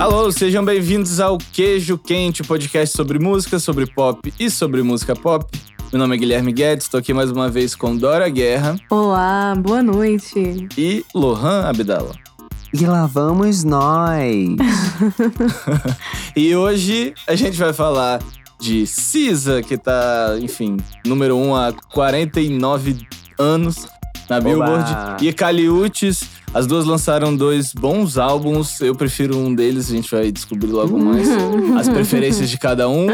Alô, sejam bem-vindos ao Queijo Quente, o podcast sobre música, sobre pop e sobre música pop. Meu nome é Guilherme Guedes, estou aqui mais uma vez com Dora Guerra Olá, boa noite. e Lohan Abdala. E lá vamos nós. E hoje a gente vai falar de Cisa, que tá, enfim, número 1 um há 49 anos na Billboard. E Caliutes, as duas lançaram dois bons álbuns. Eu prefiro um deles, a gente vai descobrir logo mais as preferências de cada um.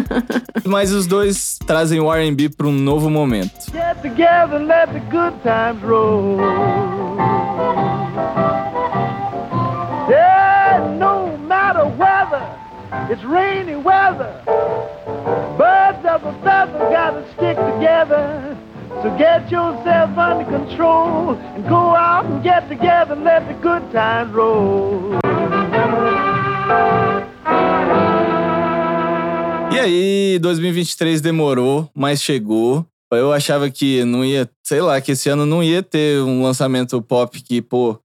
Mas os dois trazem o R&B para um novo momento. Get together and let the good times roll. Yeah, no matter weather, it's rainy weather. Birds of a feather gotta stick together. So get yourself under control and go out and get together and let the good times roll. E aí, 2023 demorou, mas chegou. Eu achava que não ia, sei lá, que esse ano não ia ter um lançamento pop que, pô,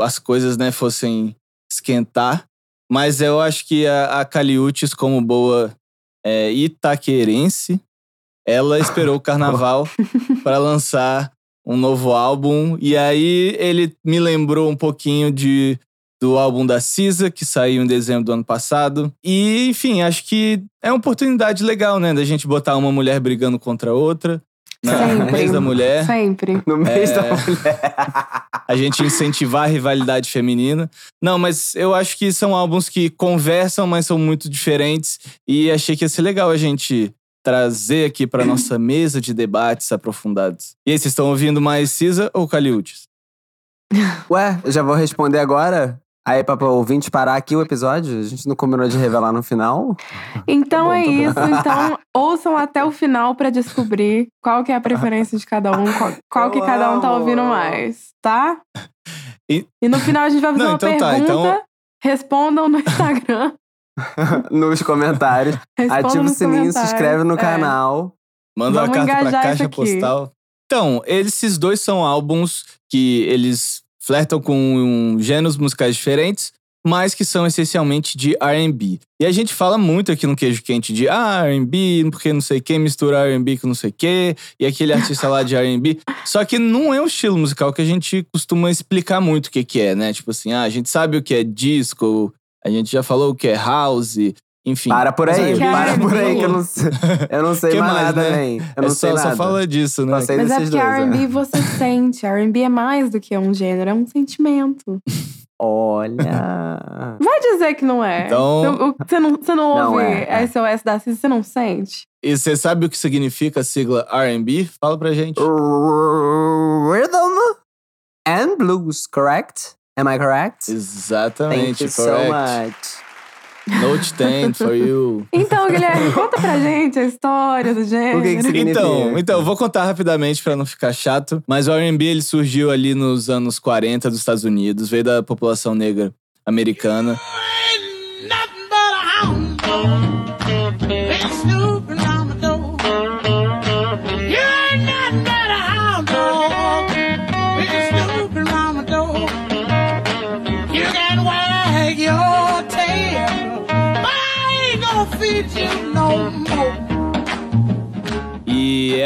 as coisas, né, fossem esquentar. Mas eu acho que a, a Caliutes, como boa é, itaquerense, ela esperou o carnaval para lançar um novo álbum. E aí ele me lembrou um pouquinho de do álbum da Cisa, que saiu em dezembro do ano passado. E, enfim, acho que é uma oportunidade legal, né? Da gente botar uma mulher brigando contra outra. Na Sempre. mês da mulher. Sempre. No mês É. da mulher. A gente incentivar a rivalidade feminina. Não, mas eu acho que são álbuns que conversam, mas são muito diferentes. E achei que ia ser legal a gente trazer aqui para nossa mesa de debates aprofundados. E aí, vocês estão ouvindo mais Cisa ou Caliutes? Ué, eu já vou responder agora? Aí, pra pra ouvinte parar aqui o episódio? A gente não combinou de revelar no final? Então bom, é bem. isso. Então ouçam até o final pra descobrir qual que é a preferência de cada um, qual, qual que cada um tá ouvindo mais, tá? E- E no final a gente vai fazer Não, uma então tá, pergunta. então- Respondam no Instagram. Nos comentários. Ativa o sininho, se inscreve no É. canal. Manda uma Vamos carta pra caixa postal. Então, esses dois são álbuns que eles flertam com um, gêneros musicais diferentes, mas que são essencialmente de R&B. E a gente fala muito aqui no Queijo Quente de ah, R&B, porque não sei quem mistura R&B com não sei quê, e aquele artista lá de R&B. Só que não é um estilo musical que a gente costuma explicar muito o que que é, né? Tipo assim, ah, a gente sabe o que é disco, a gente já falou o que é house, enfim. Para por aí, para por aí, que eu não sei, eu não sei Que mais mais, nada, né? nem. Eu não é sei só, nada. só fala disso, né? Sei Mas é porque dois, R&B você sente. R&B é mais do que um gênero, é um sentimento. Olha. Vai dizer que não é. Então- Você- não, você não Não ouve é, é. SOS da Cisa, você não sente? E você sabe o que significa a sigla R&B? Fala pra gente. Rhythm and blues, correct? Am I correct? Thank Exatamente, you so correct. much. Note 10 for you. Então, Guilherme, conta pra gente a história do gênero. O que que significa? Então, então, eu vou contar rapidamente pra não ficar chato, mas o R&B ele surgiu ali nos anos 40 dos Estados Unidos, veio da população negra americana.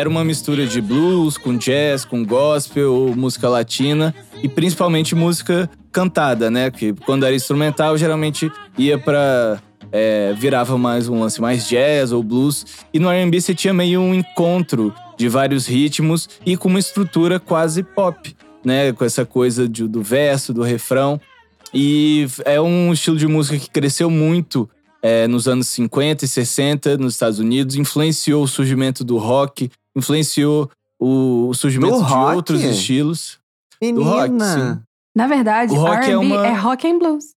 Era uma mistura de blues com jazz, com gospel, música latina e principalmente música cantada, né? Que quando era instrumental geralmente ia pra. é, virava mais um lance mais jazz ou blues. E no RB você tinha meio um encontro de vários ritmos e com uma estrutura quase pop, né? Com essa coisa de- do verso, do refrão. E é um estilo de música que cresceu muito é, nos anos 50 e 60 nos Estados Unidos, influenciou o surgimento do rock, influenciou o, o surgimento Do de outros estilos. Menina. rock, sim. Na verdade, O rock R&B é uma- é rock and blues.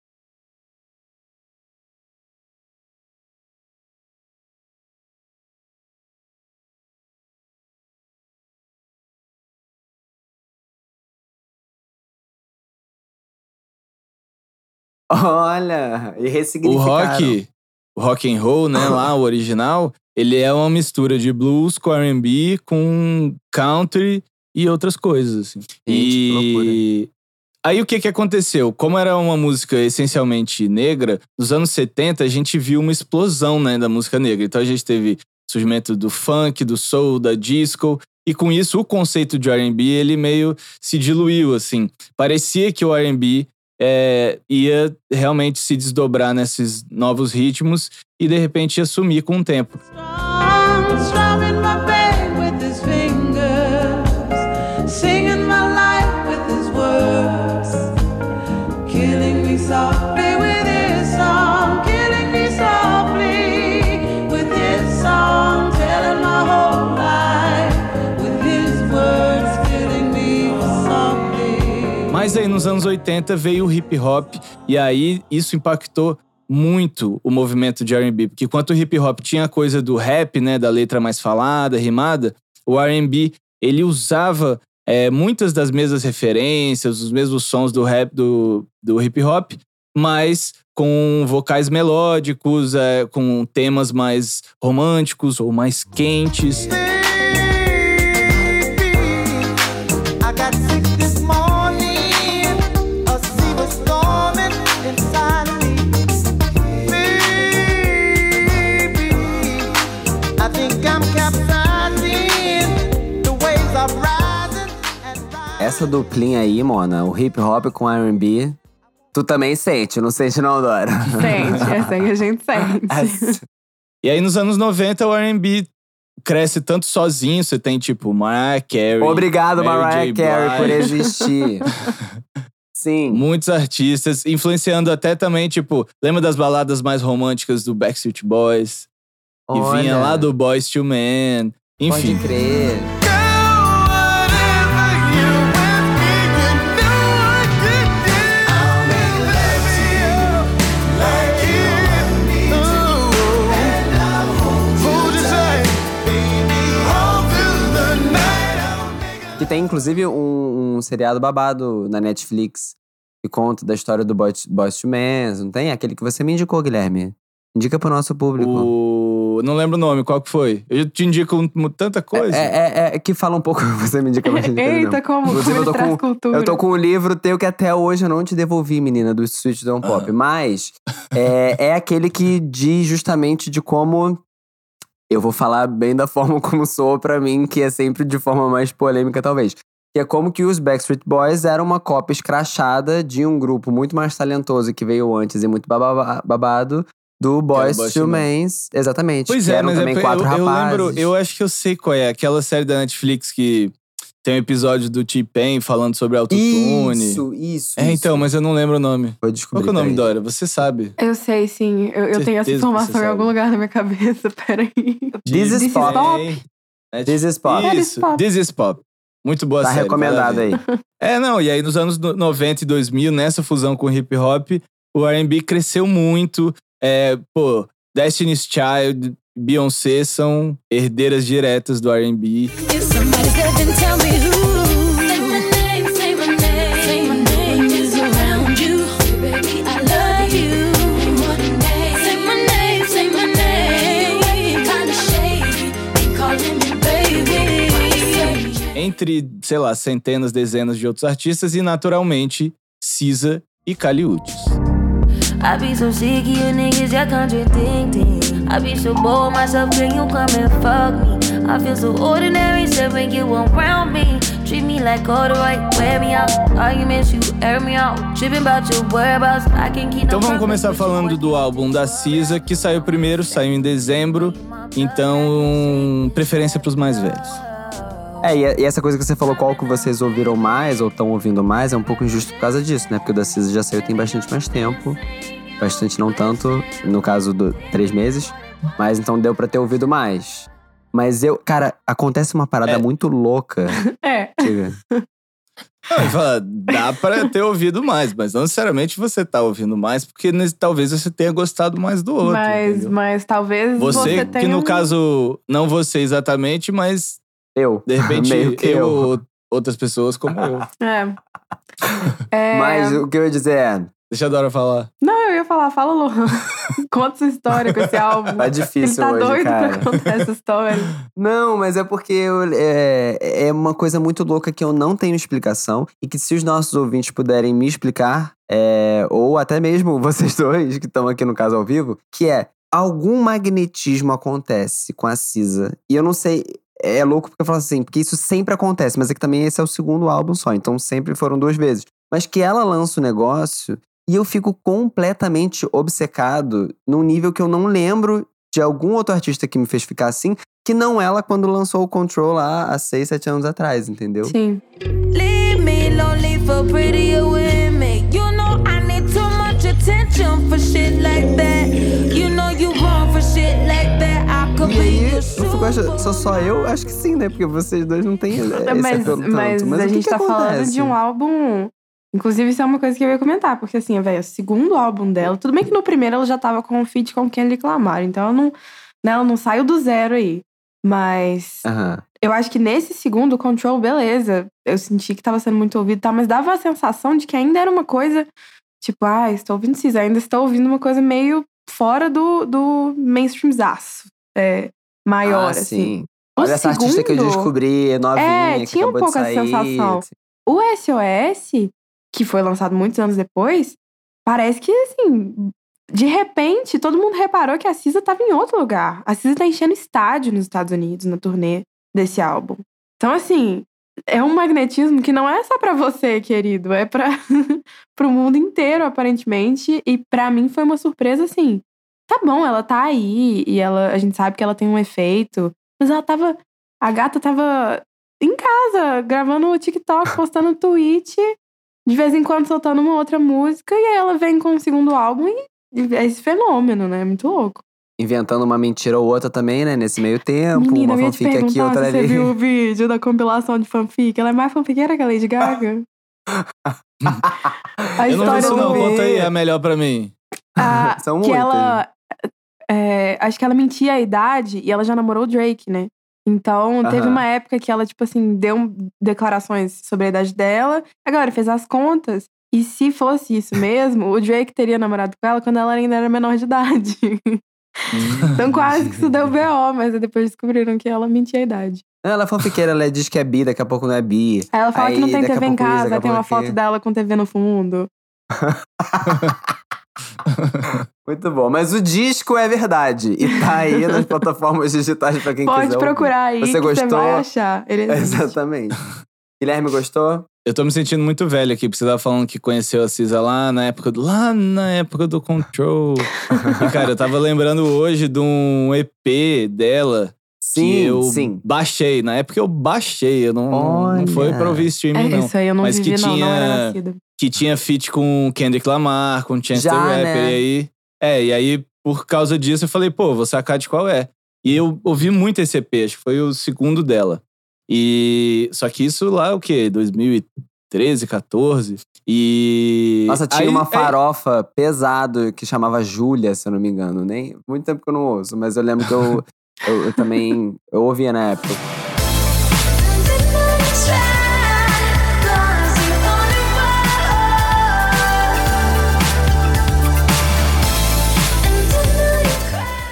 Olha, e O ressignificaram. rock, o rock and roll, né, lá, o original, ele é uma mistura de blues com R&B, com country e outras coisas, assim. Gente, e Aí o que que aconteceu? Como era uma música essencialmente negra, nos anos 70 a gente viu uma explosão né, da música negra. Então a gente teve surgimento do funk, do soul, da disco. E com isso o conceito de R&B ele meio se diluiu assim. Parecia que o R&B é, ia realmente se desdobrar nesses novos ritmos e de repente ia sumir com o tempo. Nos anos 80 veio o hip hop e aí isso impactou muito o movimento de R&B, porque enquanto o hip hop tinha a coisa do rap, né, da letra mais falada, rimada, o R&B ele usava é, muitas das mesmas referências, os mesmos sons do rap do, do hip hop, mas com vocais melódicos, é, com temas mais românticos ou mais quentes. Essa duplinha aí, Mona, o hip hop com R&B, tu também sente, não sente não, Dora? Sente, é assim que a gente sente. E aí nos anos 90 o R&B cresce tanto sozinho, você tem tipo Mariah Carey. Obrigado, Mary Mariah J. Carey, por existir. Sim. Muitos artistas, influenciando até também, tipo, lembra das baladas mais românticas do Backstreet Boys? Que vinha Olha, lá do Boys to Men. Enfim, Pode crer. Inclusive um, um seriado babado na Netflix que conta da história do Boys, to Men, não tem? Aquele que você me indicou, Guilherme. Indica pro nosso público. o... Não lembro o nome, qual que foi? Eu te indico um- tanta coisa. É, é, é que fala um pouco, você me indica mais. Eita, como, como Inclusive, eu ele tô traz com- cultura. Eu tô com um livro teu que até hoje eu não te devolvi, menina, do Switch Don't Ah. Pop. Mas é, é aquele que diz justamente de como. Eu vou falar bem da forma como soa pra mim, que é sempre de forma mais polêmica, talvez. Que é como que os Backstreet Boys eram uma cópia escrachada de um grupo muito mais talentoso que veio antes e muito baba- babado do Boys to. Men. Exatamente. Pois que é, eram mas também é, quatro eu, eu rapazes. lembro, eu acho que eu sei qual é. Aquela série da Netflix que tem um episódio do T-Pain falando sobre autotune. Isso, isso. É, então, mas eu não lembro o nome. Vou Qual descobrir. que é o nome. Dora? Você sabe. Eu sei, sim. Eu, eu tenho essa informação em algum lugar na minha cabeça. Peraí. This is This is pop. pop. É, This is pop. This is Isso, pop. This is Pop. Muito boa Tá série. recomendado vai aí. É, não, e aí nos anos no- 90 e 2000, nessa fusão com o hip hop, o R&B cresceu muito. É, pô, Destiny's Child, Beyoncé são herdeiras diretas do R&B. Entre, sei lá, centenas, dezenas de outros artistas e, naturalmente, Cisa e Kali Uchis. I be so sick of you niggas, you're contradicting. I be so bored myself, can you come and fuck me? I feel so ordinary, so when you around me. Treat me like all the right, wear me out. Arguments, you air me out. Tripping about your whereabouts, I can keep Então vamos começar falando do álbum da Cisa, que saiu primeiro, saiu em dezembro. Então, preferência pros mais velhos. É, e e essa coisa que você falou, qual que vocês ouviram mais ou estão ouvindo mais, é um pouco injusto por causa disso, né? Porque o da Cisa já saiu tem bastante mais tempo. Bastante não tanto, no caso do três meses. Mas então deu pra ter ouvido mais. Mas eu, cara, acontece uma parada É. muito louca. É. Chega. Não, fala, dá pra ter ouvido mais, mas não necessariamente você tá ouvindo mais, porque talvez você tenha gostado mais do outro. mas, entendeu? mas talvez Você, você, que tenha. no um- caso, não você exatamente, mas Eu. de repente Meio que eu eu. ou outras pessoas como eu. É. É, Mas o que eu ia dizer é. Deixa a Dora falar. Não, eu ia falar, fala, Lohan. Conta sua história com esse álbum. Tá Ele difícil tá hoje, doido cara. pra contar essa história. Não, mas é porque eu- é, é uma coisa muito louca que eu não tenho explicação e que se os nossos ouvintes puderem me explicar, é, ou até mesmo vocês dois que estão aqui no caso ao vivo, que é algum magnetismo acontece com a Cisa e eu não sei. É louco porque eu falo assim, porque isso sempre acontece, mas é que também esse é o segundo álbum só, então sempre foram duas vezes. Mas que ela lança o negócio e eu fico completamente obcecado num nível que eu não lembro de algum outro artista que me fez ficar assim, que não ela quando lançou o Control lá há 6, 7 anos atrás, entendeu? Sim. Leave me lonely for prettier women. You know I need too much attention for shit like that. You know you E aí, eu sou só eu? Acho que sim, né? Porque vocês dois não têm esse mas tanto. mas, Mas a gente que tá falando de um álbum. Inclusive, isso é uma coisa que eu ia comentar, porque assim, velho, o segundo álbum dela, tudo bem que no primeiro ela já tava com um feat com Kendrick Lamar, então ela não, né, ela não saiu do zero aí. Mas eu acho que nesse segundo, Control, beleza, eu senti que tava sendo muito ouvido e tal, mas dava a sensação de que ainda era uma coisa, tipo, ah, estou ouvindo Cisa, ainda estou ouvindo uma coisa meio fora do, do mainstreamzaço. É, maior, ah, assim. sim. O Olha essa artista que eu segundo- descobri, novinha, É, tinha um pouco essa sensação. O SOS, que foi lançado muitos anos depois, parece que, assim, de repente, todo mundo reparou que a Cisa tava em outro lugar. A Cisa tá enchendo estádio nos Estados Unidos, na turnê desse álbum. Então, assim, é um magnetismo que não é só pra você, querido, é pra pro mundo inteiro, aparentemente. E pra mim foi uma surpresa, assim. Tá bom, ela tá aí e ela, a gente sabe que ela tem um efeito, mas ela tava. A gata tava em casa, gravando o TikTok, postando tweet, de vez em quando soltando uma outra música, e aí ela vem com o segundo álbum e, é esse fenômeno, né? Muito louco. Inventando uma mentira ou outra também, né? Nesse meio tempo. Menina, uma ia te fanfic aqui, outra se você ali. viu o vídeo da compilação de fanfic. Ela é mais fanfiqueira que a Lady Gaga. a Eu não vi história isso do... não, conta aí, é melhor pra mim. a- São que muitas. ela. É, acho que ela mentia a idade e ela já namorou o Drake, né? Então, teve Aham. uma época que ela, tipo assim, deu declarações sobre a idade dela. A galera fez as contas. E se fosse isso mesmo, o Drake teria namorado com ela quando ela ainda era menor de idade. então, quase que isso deu B.O., mas aí depois descobriram que ela mentia a idade. Ela é fanfiqueira, ela diz que é bi, daqui a pouco não é bi. Aí ela fala que não Aí, tem TV em isso, casa, a tem uma foto dela com TV no fundo. Muito bom. Mas o disco é verdade. E tá aí nas plataformas digitais pra quem quiser. Pode procurar aí Você que você gostou? vai achar. Exatamente. Guilherme gostou? Eu tô me sentindo muito velho aqui, porque você tava falando que conheceu a Cisa lá na época do. Lá na época do Control. e, cara, eu tava lembrando hoje de um EP dela que Sim, eu sim. baixei. Na época eu baixei, eu não, não, não foi pra ouvir streaming, É, não. isso aí eu não Mas que vivi, não, não era tinha-. Que tinha feat com Kendrick Lamar, com Chance Já, the Rapper. né? E aí. É, e aí, por causa disso, eu falei, pô, vou sacar de qual é. E eu ouvi muito esse EP, acho que foi o segundo dela. E. Só que isso lá, o quê? 2013, 14. E. Nossa, tinha aí- uma é- farofa pesado que chamava Júlia, se eu não me engano. Nem muito tempo que eu não ouço, mas eu lembro que eu, eu, eu também eu ouvia na época.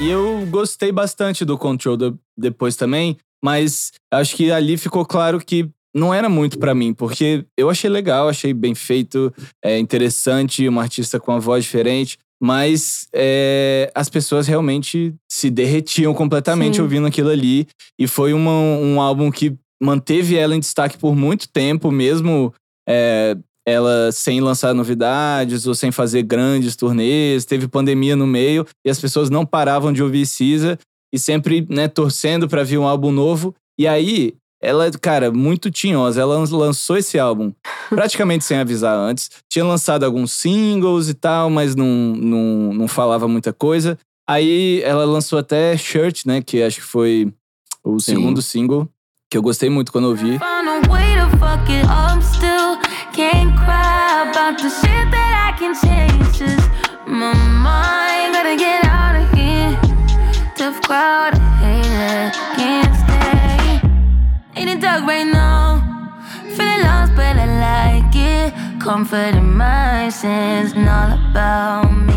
E eu gostei bastante do Control do- depois também, mas acho que ali ficou claro que não era muito pra mim, porque eu achei legal, achei bem feito, é interessante, uma artista com uma voz diferente, mas é, as pessoas realmente se derretiam completamente Sim. ouvindo aquilo ali, e foi uma- um álbum que manteve ela em destaque por muito tempo, mesmo é, ela sem lançar novidades ou sem fazer grandes turnês, teve pandemia no meio e as pessoas não paravam de ouvir Cisa e sempre, né, torcendo pra vir um álbum novo. E aí, ela, cara, muito tinhosa, ela lançou esse álbum praticamente sem avisar antes. Tinha lançado alguns singles e tal, mas não, não, não falava muita coisa. Aí ela lançou até Shirt, né, que acho que foi o Sim. segundo single, que eu gostei muito quando eu ouvi. Found shit that I can change. Just my mind gotta get out of here. Tough crowd, I hate it. Can't stay. In the dark right now. Feeling lost, but I like it. Comfort in my and all about me.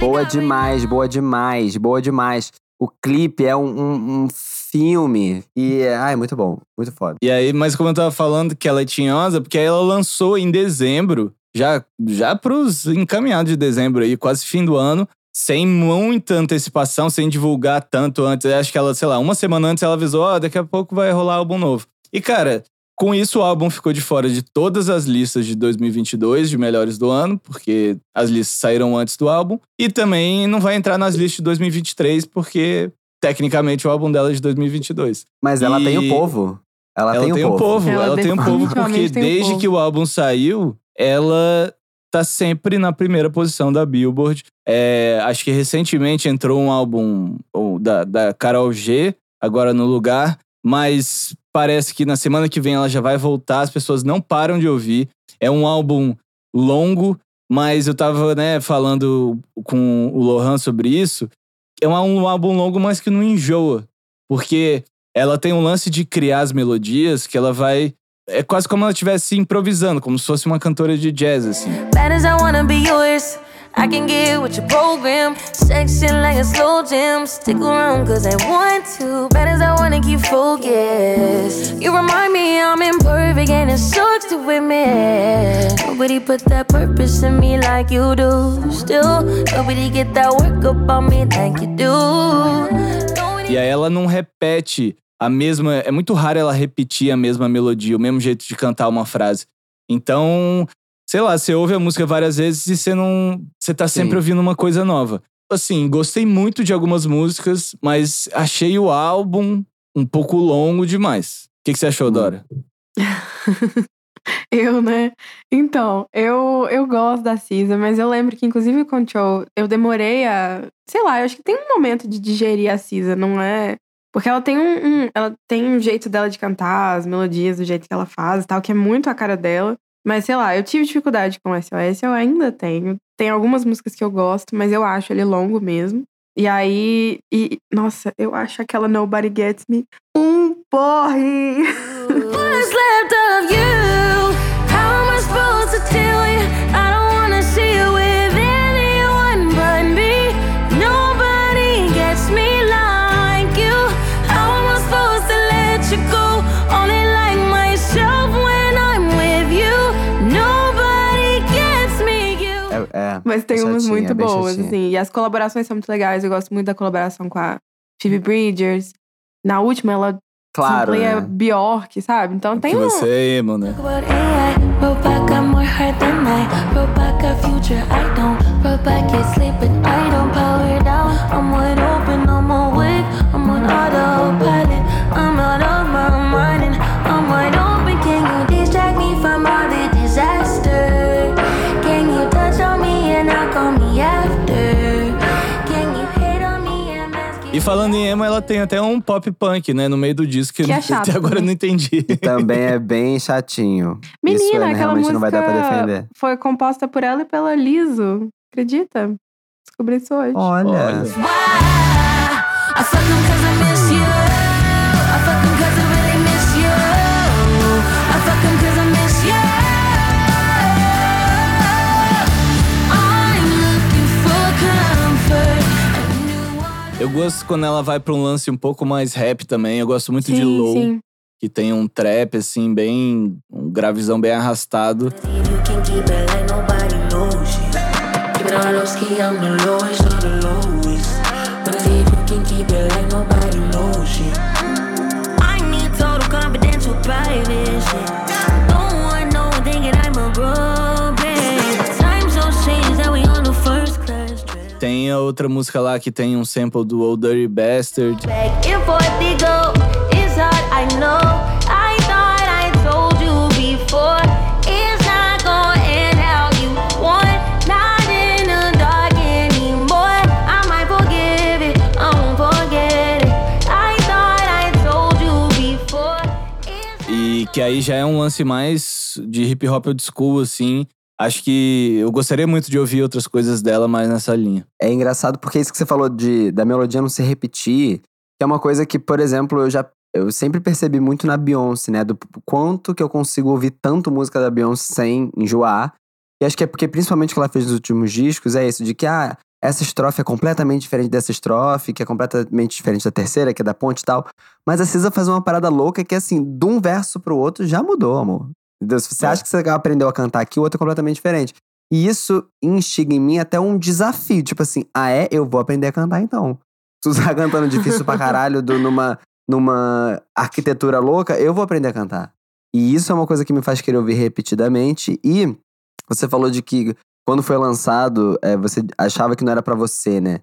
Boa demais, boa demais, boa demais. O clipe é um, um- um filme e, é- ai, muito bom, muito foda. E aí, mas como eu tava falando que ela é tinhosa, porque aí ela lançou em dezembro, já, já pros encaminhados de dezembro aí, quase fim do ano, sem muita antecipação, sem divulgar tanto antes. Acho que ela, sei lá, uma semana antes ela avisou, ó, daqui a pouco vai rolar álbum novo. E cara, com isso o álbum ficou de fora de todas as listas de 2022 de melhores do ano, porque as listas saíram antes do álbum, e também não vai entrar nas listas de 2023 porque tecnicamente o álbum dela é de 2022. Mas ela E- tem o povo. Ela, Ela tem, o um povo, Ela ela, tem um povo porque tem desde povo. que o álbum saiu, ela tá sempre na primeira posição da Billboard. É, acho que recentemente entrou um álbum da, da Carol G, agora no lugar, mas parece que na semana que vem ela já vai voltar, as pessoas não param de ouvir. É um álbum longo, mas eu tava né, falando com o Lohan sobre isso. É um álbum longo, mas que não enjoa. Porque ela tem um lance de criar as melodias que ela vai. É quase como ela estivesse improvisando, como se fosse uma cantora de jazz, assim. Bad as I wanna be yours. I can get with your program. Section like a slow jam. Stick around cause I want to. Bad as I wanna keep focused. You remind me I'm imperfect and it sucks to admit. Nobody put that purpose in me like you do. Still, nobody get that work up on me like you do. E aí ela não repete a mesma. É muito raro ela repetir a mesma melodia, o mesmo jeito de cantar uma frase. Então, sei lá, você ouve a música várias vezes e você não. Você tá sempre Sim. ouvindo uma coisa nova. Assim, gostei muito de algumas músicas, mas achei o álbum um pouco longo demais. O que, que você achou, Hum. Dora? Eu, né? Então, eu, eu gosto da Cisa, mas eu lembro que, inclusive, com o Show, eu demorei a. Sei lá, eu acho que tem um momento de digerir a Cisa, não é? Porque ela tem um, um- ela tem um jeito dela de cantar, as melodias, do jeito que ela faz e tal, que é muito a cara dela. Mas sei lá, eu tive dificuldade com o SOS, eu ainda tenho. Tem algumas músicas que eu gosto, mas eu acho ele longo mesmo. E aí, e, nossa, eu acho aquela Nobody Gets Me um porre. Mas tem umas chatinha, muito é boas, chatinha. assim. E as colaborações são muito legais. Eu gosto muito da colaboração com a Phoebe Bridgers. Na última, ela Claro, né? Bjork, sabe? Então tem que um... você emo, né? E falando em emo, ela tem até um pop punk, né? No meio do disco, que, Que é eu- chato, até agora eu né? não entendi. Também é bem chatinho. Isso Menina, é, aquela realmente música não vai dar pra defender. foi composta por ela e pela Liso. Acredita? Descobri isso hoje. Olha. Olha. Eu gosto quando ela vai pra um lance um pouco mais rap também. Eu gosto muito de sim, low, sim. que tem um trap, assim, bem. um gravizão bem arrastado. I need total confidential private shit. Don't want no one thinking I'm a robot. Tem a outra música lá que tem um sample do Old Dirty Bastard. E que aí já é um lance mais de hip hop old school, assim. Acho que eu gostaria muito de ouvir outras coisas dela mais nessa linha. É engraçado porque isso que você falou de da melodia não se repetir, é uma coisa que, por exemplo, eu já eu sempre percebi muito na Beyoncé, né, do quanto que eu consigo ouvir tanto música da Beyoncé sem enjoar. E acho que é porque principalmente o que ela fez nos últimos discos é isso de que ah, essa estrofe é completamente diferente dessa estrofe, que é completamente diferente da terceira, que é da ponte e tal. Mas a Cisa faz uma parada louca que, assim, de um verso pro outro já mudou, amor. Se você É. acha que você aprendeu a cantar aqui, o outro é completamente diferente. E isso instiga em mim até um desafio. Tipo assim, ah é? Eu vou aprender a cantar então. Tu tá cantando difícil pra caralho do- numa, numa arquitetura louca, eu vou aprender a cantar. E isso é uma coisa que me faz querer ouvir repetidamente. E você falou de que quando foi lançado, é, você achava que não era pra você, né?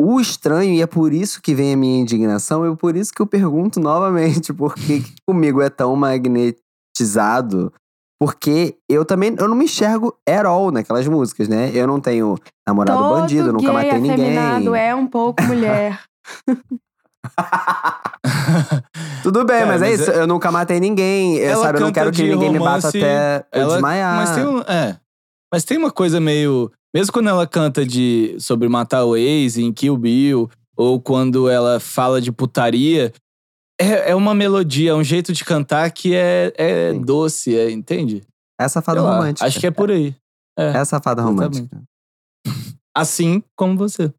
O estranho, e é por isso que vem a minha indignação, e por isso que eu pergunto novamente, por que comigo é tão magnetizado? Porque eu também, eu não me enxergo at all naquelas músicas, né? Eu não tenho namorado Todo bandido, nunca matei ninguém. é um pouco mulher. Tudo bem, Cara, mas é mas isso. Eu nunca matei ninguém. Eu, Ela sabe, eu não canta quero que de ninguém me bata romance, até eu ela- desmaiar. Mas tem um, é. Mas tem uma coisa meio. Mesmo quando ela canta de sobre matar o ex em Kill Bill, ou quando ela fala de putaria, é, é uma melodia, é um jeito de cantar que é, é Sim. doce, é, entende? É safada Sei lá, romântica. Acho que é por aí. É safada Exatamente. romântica. Assim como você.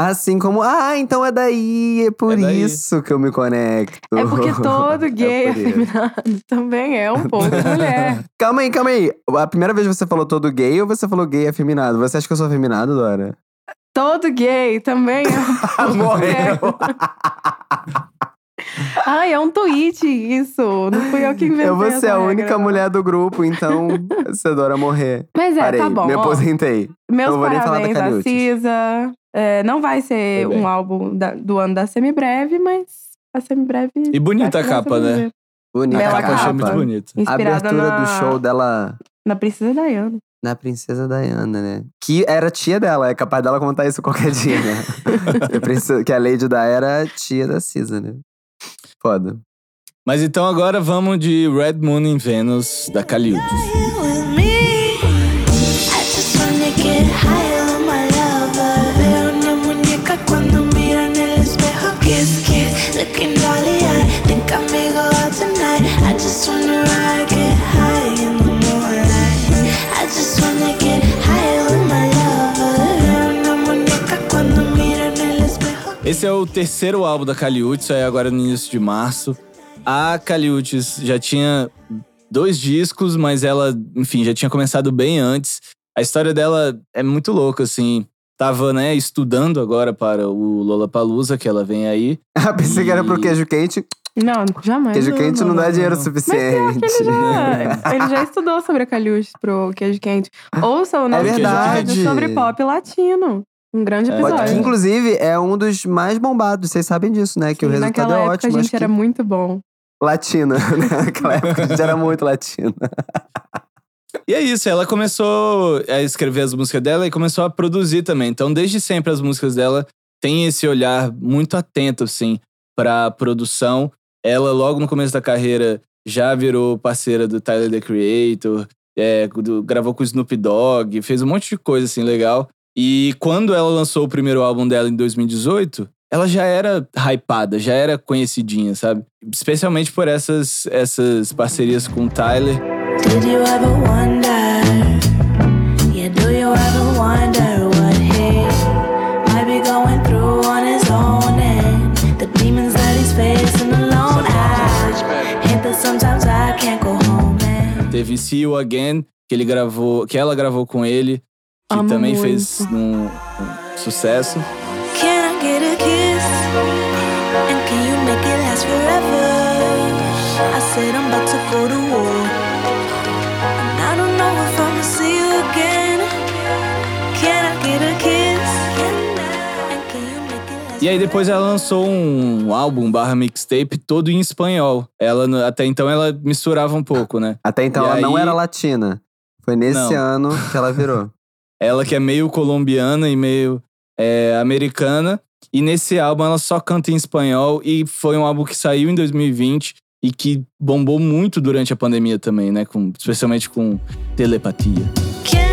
Assim como, ah, então é daí, é por É daí. isso que eu me conecto. É porque todo gay É por isso. afeminado também é um pouco mulher. Calma aí, calma aí. A primeira vez você falou todo gay ou você falou gay afeminado? Você acha que eu sou afeminado, Dora? Todo gay também é um pouco mulher. Morreu. Ai, é um tweet isso. Não fui eu que inventei Eu vou ser a regra, única mulher do grupo, então você adora morrer. Mas é, Parei, tá bom. me ó. aposentei. Meus Não vou nem falar da parabéns. Cisa. É, não vai ser bem. um álbum da- do ano da Semibreve, mas a Semibreve. E bonita a capa, né? Bonita Bela a capa eu achei muito bonita. A abertura na, do show dela na Princesa Diana. na Princesa Diana, né? Que era tia dela, é capaz dela contar isso qualquer dia, né? que, a Lady Di era tia da Cisa, né? Foda. Mas então agora vamos de Red Moon in Venus, da Caliutes. Esse é o terceiro álbum da Caliutes, aí agora no início de março. A Caliutes já tinha dois discos, mas ela, enfim, já tinha começado bem antes. A história dela é muito louca, assim. Tava, né, estudando agora para o Lollapalooza, que ela vem aí. Ah, pensei que era pro E- queijo quente. Não, jamais. Queijo quente não, dá dinheiro não. suficiente. Ele já, ele já estudou sobre a Caliuches pro queijo quente. Ouça o nosso É verdade. episódio sobre pop latino. Um grande É. episódio. Que, inclusive, é um dos mais bombados. Vocês sabem disso, né? Que o Sim, resultado naquela é época ótimo. a gente que era muito bom. Latina. Naquela época a gente era muito latina. E é isso, ela começou a escrever as músicas dela e começou a produzir também. Então, desde sempre, as músicas dela têm esse olhar muito atento, assim, pra produção. Ela, logo no começo da carreira, já virou parceira do Tyler, The Creator, é, do- gravou com o Snoop Dogg, fez um monte de coisa, assim, legal. E quando ela lançou o primeiro álbum dela em 2018, ela já era hypada, já era conhecidinha, sabe? Especialmente por essas, essas parcerias com o Tyler. Did you ever wonder? Yeah, do you ever wonder what he might be going through on his own and the demons that he's facing alone? I hate that sometimes I can't go home Teve See You Again, que ele gravou, que ela gravou com ele, que Amo também muito. fez um, um sucesso. can I get a kiss? And can you make it last forever? I said I'm about to go to war. And I don't know if I'ma see you again. Can I get a kiss? E aí depois ela lançou um álbum barra mixtape todo em espanhol. Ela até então ela misturava um pouco, né? Até então E ela não aí- era latina. Foi nesse Não. ano que ela virou. Ela que é meio colombiana e meio é, americana. E nesse álbum ela só canta em espanhol e foi um álbum que saiu em 2020 e que bombou muito durante a pandemia também, né? Com, especialmente com telepatia. ¿Quién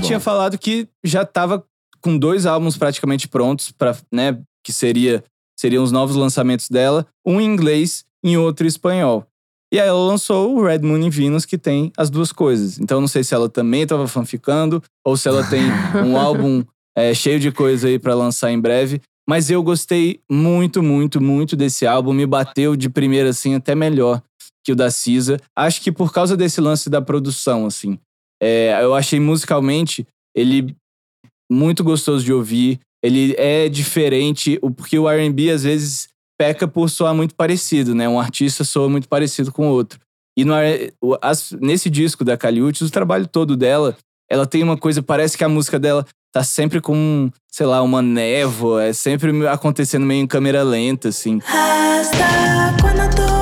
bom. tinha falado que já tava com dois álbuns praticamente prontos para, né, que seria seriam os novos lançamentos dela, um em inglês e outro em espanhol. E aí ela lançou o Red Moon e Venus, que tem as duas coisas. Então não sei se ela também tava fanficando ou se ela tem um álbum é, cheio de coisa aí pra lançar em breve. Mas eu gostei muito, muito, muito desse álbum. Me bateu de primeira, assim, até melhor que o da Cisa. Acho que por causa desse lance da produção, assim. É, eu achei musicalmente ele muito gostoso de ouvir. Ele é diferente, porque o R&B às vezes peca por soar muito parecido, né? Um artista soa muito parecido com o outro. E no, as- nesse disco da Kali Uchis, o trabalho todo dela, ela tem uma coisa, parece que a música dela tá sempre com, sei lá, uma névoa, é sempre acontecendo meio em câmera lenta, assim. Hasta cuando tú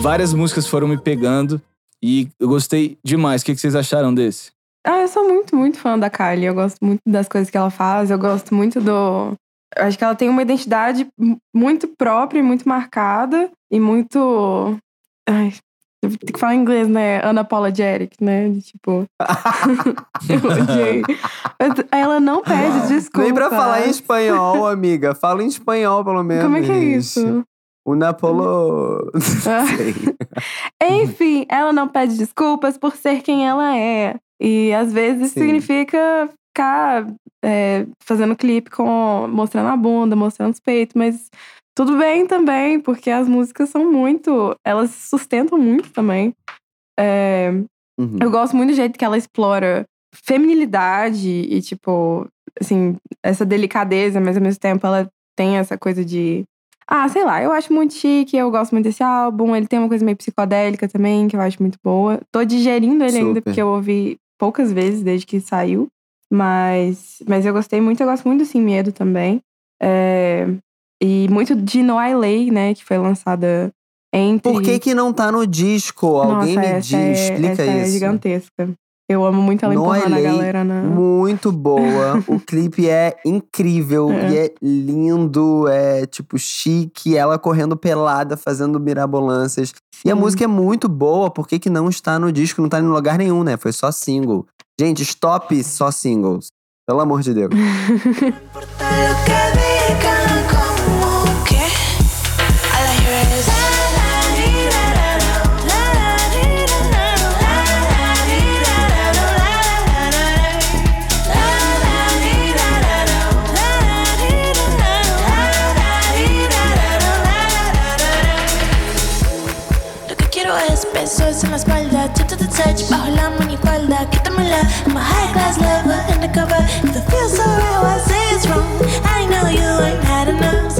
Várias músicas foram me pegando e eu gostei demais. O que que vocês acharam desse? Ah, eu sou muito, muito fã da Kylie. Eu gosto muito das coisas que ela faz. Eu gosto muito do. Eu acho que ela tem uma identidade mu- muito própria e muito marcada. E muito. Ai, tenho que falar em inglês, né? Unapologetic, né? De, tipo. eu odiei. Ela não pede desculpa. Nem pra falar em espanhol, amiga. Fala em espanhol, pelo menos. Como é que é isso? O Napolo. Ah. Enfim, ela não pede desculpas por ser quem ela é. E às vezes Sim. significa ficar é, fazendo clipe com mostrando a bunda, mostrando os peitos, mas tudo bem também, porque as músicas são muito. Elas se sustentam muito também. É, Uhum. eu gosto muito do jeito que ela explora feminilidade e, tipo, assim, essa delicadeza, mas ao mesmo tempo ela tem essa coisa de. Ah, sei lá, eu acho muito chique, eu gosto muito desse álbum. Ele tem uma coisa meio psicodélica também, que eu acho muito boa. Tô digerindo ele ainda, Super. porque eu ouvi poucas vezes desde que saiu. Mas, mas eu gostei muito, eu gosto muito do Sem Medo também. É, e muito de No I Lay, né, que foi lançada entre. Por que que não tá no disco? Alguém Nossa, me diz, é, explica essa é isso. gigantesca. Eu amo muito ela No empurrando a galera na. Muito boa. o clipe é incrível É. e é lindo, é tipo chique, ela correndo pelada, fazendo mirabolâncias. E a Sim. música é muito boa, por que que não está no disco? Não tá em lugar nenhum, né? Foi só single. Gente, stop só singles. Pelo amor de Deus. en la espalda, to the touch, bajo la quítamela. I'm a high class lover, undercover. If it feels so real, I say it's wrong. I know you ain't had enough,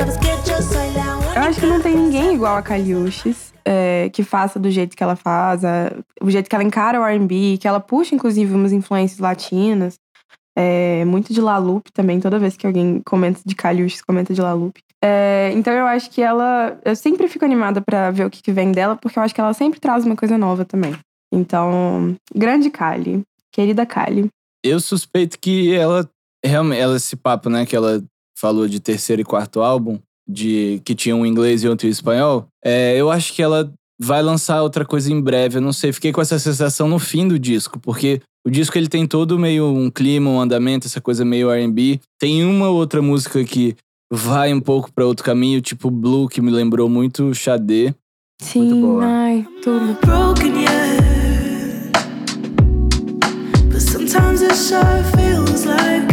Eu acho que não tem ninguém igual a Kaliushis, é, que faça do jeito que ela faz, a- o jeito que ela encara o R&B, que ela puxa, inclusive, umas influências latinas. É, muito de La Lupe também, toda vez que alguém comenta de Kaliushis, comenta de La Lupe. É, então eu acho que ela... Eu sempre fico animada pra ver o que, que vem dela, porque eu acho que ela sempre traz uma coisa nova também. Então, grande Kali, querida Kali. Eu suspeito que ela realmente, ela, esse papo, né, que ela falou de terceiro e quarto álbum, de que tinha um inglês e outro espanhol, é, eu acho que ela vai lançar outra coisa em breve. Eu não sei, fiquei com essa sensação no fim do disco, porque o disco ele tem todo meio um clima, um andamento, essa coisa meio R&B. Tem uma outra música que vai um pouco pra outro caminho, tipo Blue, que me lembrou muito Xadê. Sim, boa. ai, tudo. broken yet. But sometimes it sure feels like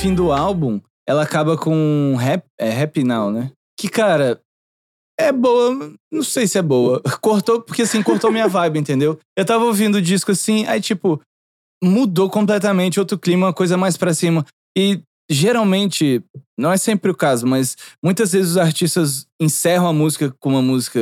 fim do álbum, ela acaba com rap, é Happy Now, né? Que, cara, é boa, não sei se é boa. Cortou, porque assim, cortou minha vibe, entendeu? Eu tava ouvindo o disco assim, aí tipo, mudou completamente, outro clima, uma coisa mais pra cima. E geralmente, não é sempre o caso, mas muitas vezes os artistas encerram a música com uma música.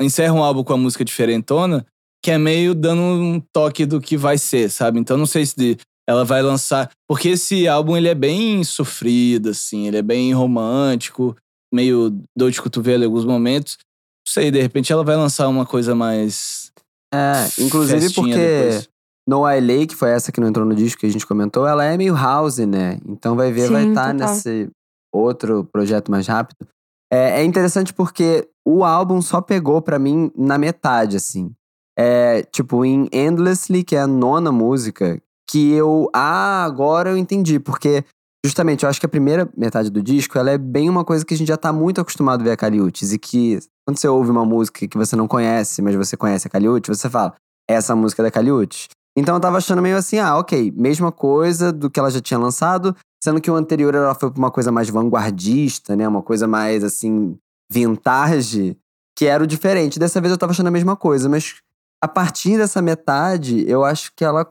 Encerram o álbum com a música diferentona, que é meio dando um toque do que vai ser, sabe? Então não sei se de- ela vai lançar. Porque esse álbum ele é bem sofrido, assim, ele é bem romântico, meio dor de cotovelo em alguns momentos. Não sei, de repente ela vai lançar uma coisa mais. É, inclusive porque depois. No I Lay, que foi essa que não entrou no disco que a gente comentou, ela é meio house, né? Então vai ver, vai Sim, estar total. nesse outro projeto mais rápido. É, é interessante porque o álbum só pegou pra mim na metade, assim. É, tipo, em Endlessly, que é a nona música, que eu. Ah, agora eu entendi. Porque, justamente, eu acho que a primeira metade do disco ela é bem uma coisa que a gente já tá muito acostumado a ver a Caliutes. E que, quando você ouve uma música que você não conhece, mas você conhece a Caliutes, você fala, essa música é da Caliutes. Então eu tava achando meio assim, ah, ok, mesma coisa do que ela já tinha lançado, sendo que o anterior ela foi pra uma coisa mais vanguardista, né? Uma coisa mais assim, vintage, que era o diferente. Dessa vez eu tava achando a mesma coisa, mas a partir dessa metade, eu acho que ela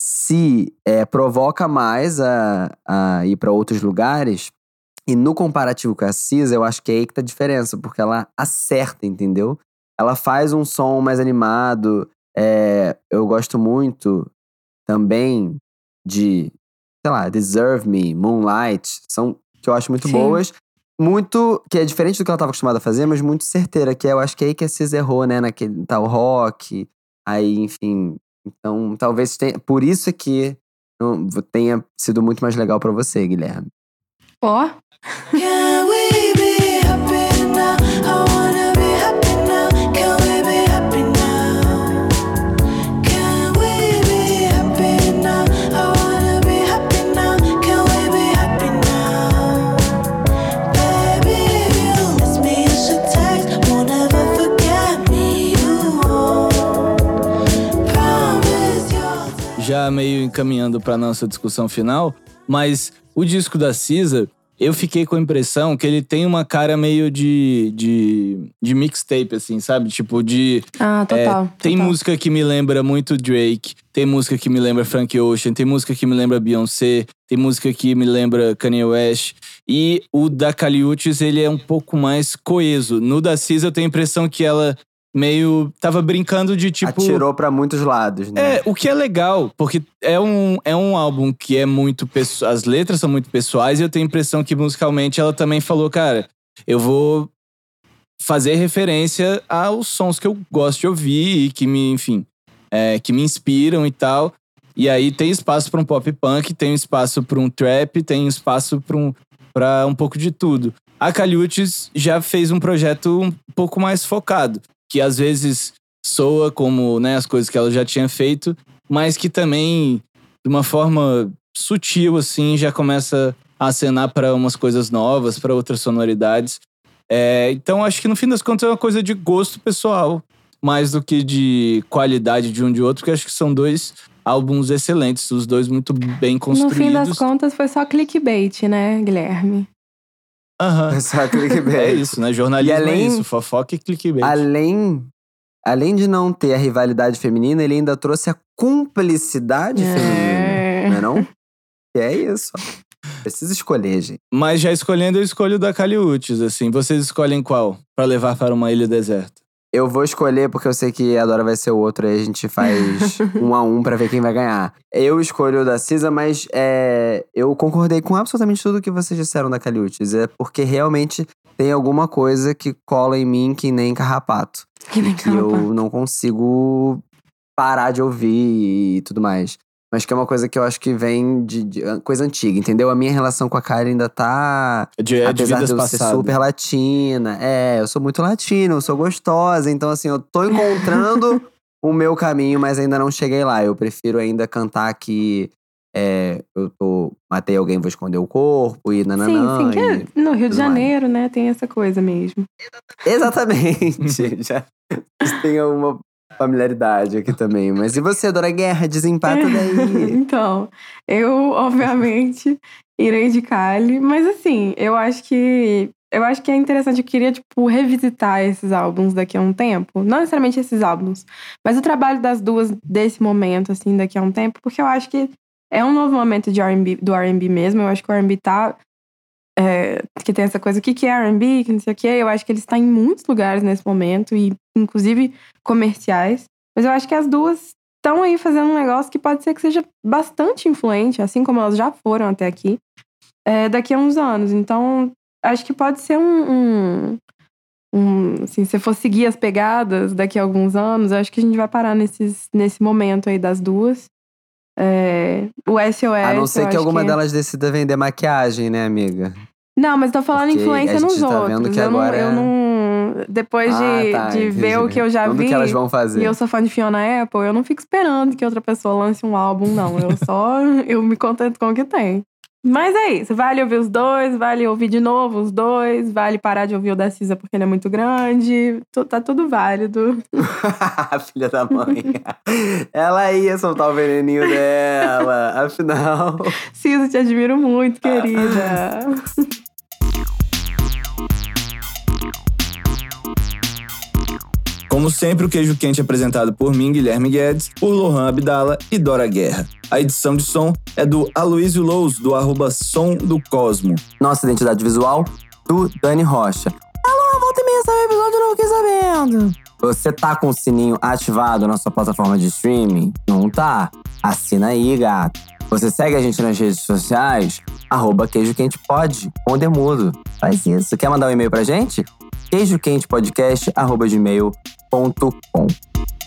se é, provoca mais a, a ir pra outros lugares. E no comparativo com a Cisa, eu acho que é aí que tá a diferença, porque ela acerta, entendeu? Ela faz um som mais animado. É, eu gosto muito também de, sei lá, Deserve Me, Moonlight, são que eu acho muito Sim. boas. Muito, que é diferente do que ela estava acostumada a fazer, mas muito certeira, que eu acho que é aí que a Cis errou, né, naquele tal rock, aí, enfim. Então, talvez tenha, por isso que tenha sido muito mais legal pra você, Guilherme. Ó, Can já meio encaminhando pra nossa discussão final, mas o disco da Cisa, eu fiquei com a impressão que ele tem uma cara meio de, de, de mixtape, assim, sabe? Tipo, de. ah, é, total. tem total. música que me lembra muito Drake, tem música que me lembra Frank Ocean, tem música que me lembra Beyoncé, tem música que me lembra Kanye West. E o da Caliutes, ele é um pouco mais coeso. No da Cisa, eu tenho a impressão que ela meio tava brincando de tipo. Atirou pra muitos lados, né? É, o que é legal, porque é um, é um álbum que é muito. pesso- As letras são muito pessoais e eu tenho a impressão que musicalmente ela também falou, cara, eu vou fazer referência aos sons que eu gosto de ouvir e que me, enfim, é, que me inspiram e tal. E aí tem espaço pra um pop punk, tem espaço pra um trap, tem espaço pra um, pra um pouco de tudo. A Caliutes já fez um projeto um pouco mais focado, que às vezes soa como né, as coisas que ela já tinha feito, mas que também, de uma forma sutil, assim, já começa a acenar para umas coisas novas, para outras sonoridades. É, então, acho que no fim das contas é uma coisa de gosto pessoal, mais do que de qualidade de um de outro, porque acho que são dois álbuns excelentes, os dois muito bem No construídos. fim das contas, foi só clickbait, né, Guilherme? Aham. Só clickbait. É isso, né? Jornalismo E além- é isso, fofoca e clickbait. Além, além de não ter a rivalidade feminina, ele ainda trouxe a cumplicidade É. feminina. Não é não? E é isso. Precisa escolher, gente. Mas já escolhendo, eu escolho o da Caliutes, assim. Vocês escolhem qual? Pra levar para uma ilha deserta. Eu vou escolher porque eu sei que a Dora vai ser o outro, aí a gente faz um a um pra ver quem vai ganhar. Eu escolho o da Cisa, mas é, eu concordei com absolutamente tudo que vocês disseram da Caliutes. É porque realmente tem alguma coisa que cola em mim que nem carrapato. Que nem que eu não consigo parar de ouvir e tudo mais. Mas que é uma coisa que eu acho que vem de, de coisa antiga, entendeu? A minha relação com a Kylie ainda tá. É de, é de apesar vidas de eu ser passadas. super latina. É, eu sou muito latina, eu sou gostosa. Então, assim, eu tô encontrando o meu caminho, mas ainda não cheguei lá. Eu prefiro ainda cantar que é, eu tô, matei alguém, vou esconder o corpo e nananã. Sim, sim, que e- é no Rio de mais. Janeiro, né, tem essa coisa mesmo. Exatamente. Já tem uma familiaridade aqui também. Mas e você, Dora Guerra? Desempata daí. Então, eu, obviamente, Irei de Cali. Mas assim, eu acho que. Eu acho que é interessante. Eu queria, tipo, revisitar esses álbuns daqui a um tempo. Não necessariamente esses álbuns, mas o trabalho das duas desse momento, assim, daqui a um tempo, porque eu acho que é um novo momento de R&B, do R&B mesmo. Eu acho que o R&B tá. É, que tem essa coisa, o que, que é R&B, que não sei o quê. Eu acho que ele está em muitos lugares nesse momento, e inclusive comerciais. Mas eu acho que as duas estão aí fazendo um negócio que pode ser que seja bastante influente, assim como elas já foram até aqui, é, daqui a uns anos. Então, acho que pode ser um. um, um, assim, se for seguir as pegadas daqui a alguns anos, acho que a gente vai parar nesses, nesse momento aí das duas. É, o SOS. A não ser que alguma delas decida vender maquiagem, né, amiga? Não, mas tô falando Porque influência nos tá outros. que eu, agora não, eu é- não. Depois de, Ah, tá, de ver o que eu já vi. que elas vão fazer. E eu sou fã de Fiona Apple, eu não fico esperando que outra pessoa lance um álbum, não. Eu só. eu me contento com o que tem. Mas é isso. Vale ouvir os dois, vale ouvir de novo os dois, vale parar de ouvir o da Cisa porque ele é muito grande. Tá tudo válido. Filha da mãe. Ela ia soltar o veneninho dela. Afinal. Cisa, te admiro muito, querida. Como sempre, o queijo quente é apresentado por mim, Guilherme Guedes, por Lohan Abdala e Dora Guerra. A edição de som é do Aloysio Lous, do arroba Som do Cosmo. Nossa identidade visual do Dani Rocha. Alô, volta e meia, sabe episódio novo, fiquei sabendo. Você tá com o sininho ativado na sua plataforma de streaming? Não tá? Assina aí, gato. Você segue a gente nas redes sociais? Arroba Queijo Quente Pod, com Demudo. Faz isso. Quer mandar um e-mail pra gente? queijoquentepodcast.gmail.com www.ecoagro.com.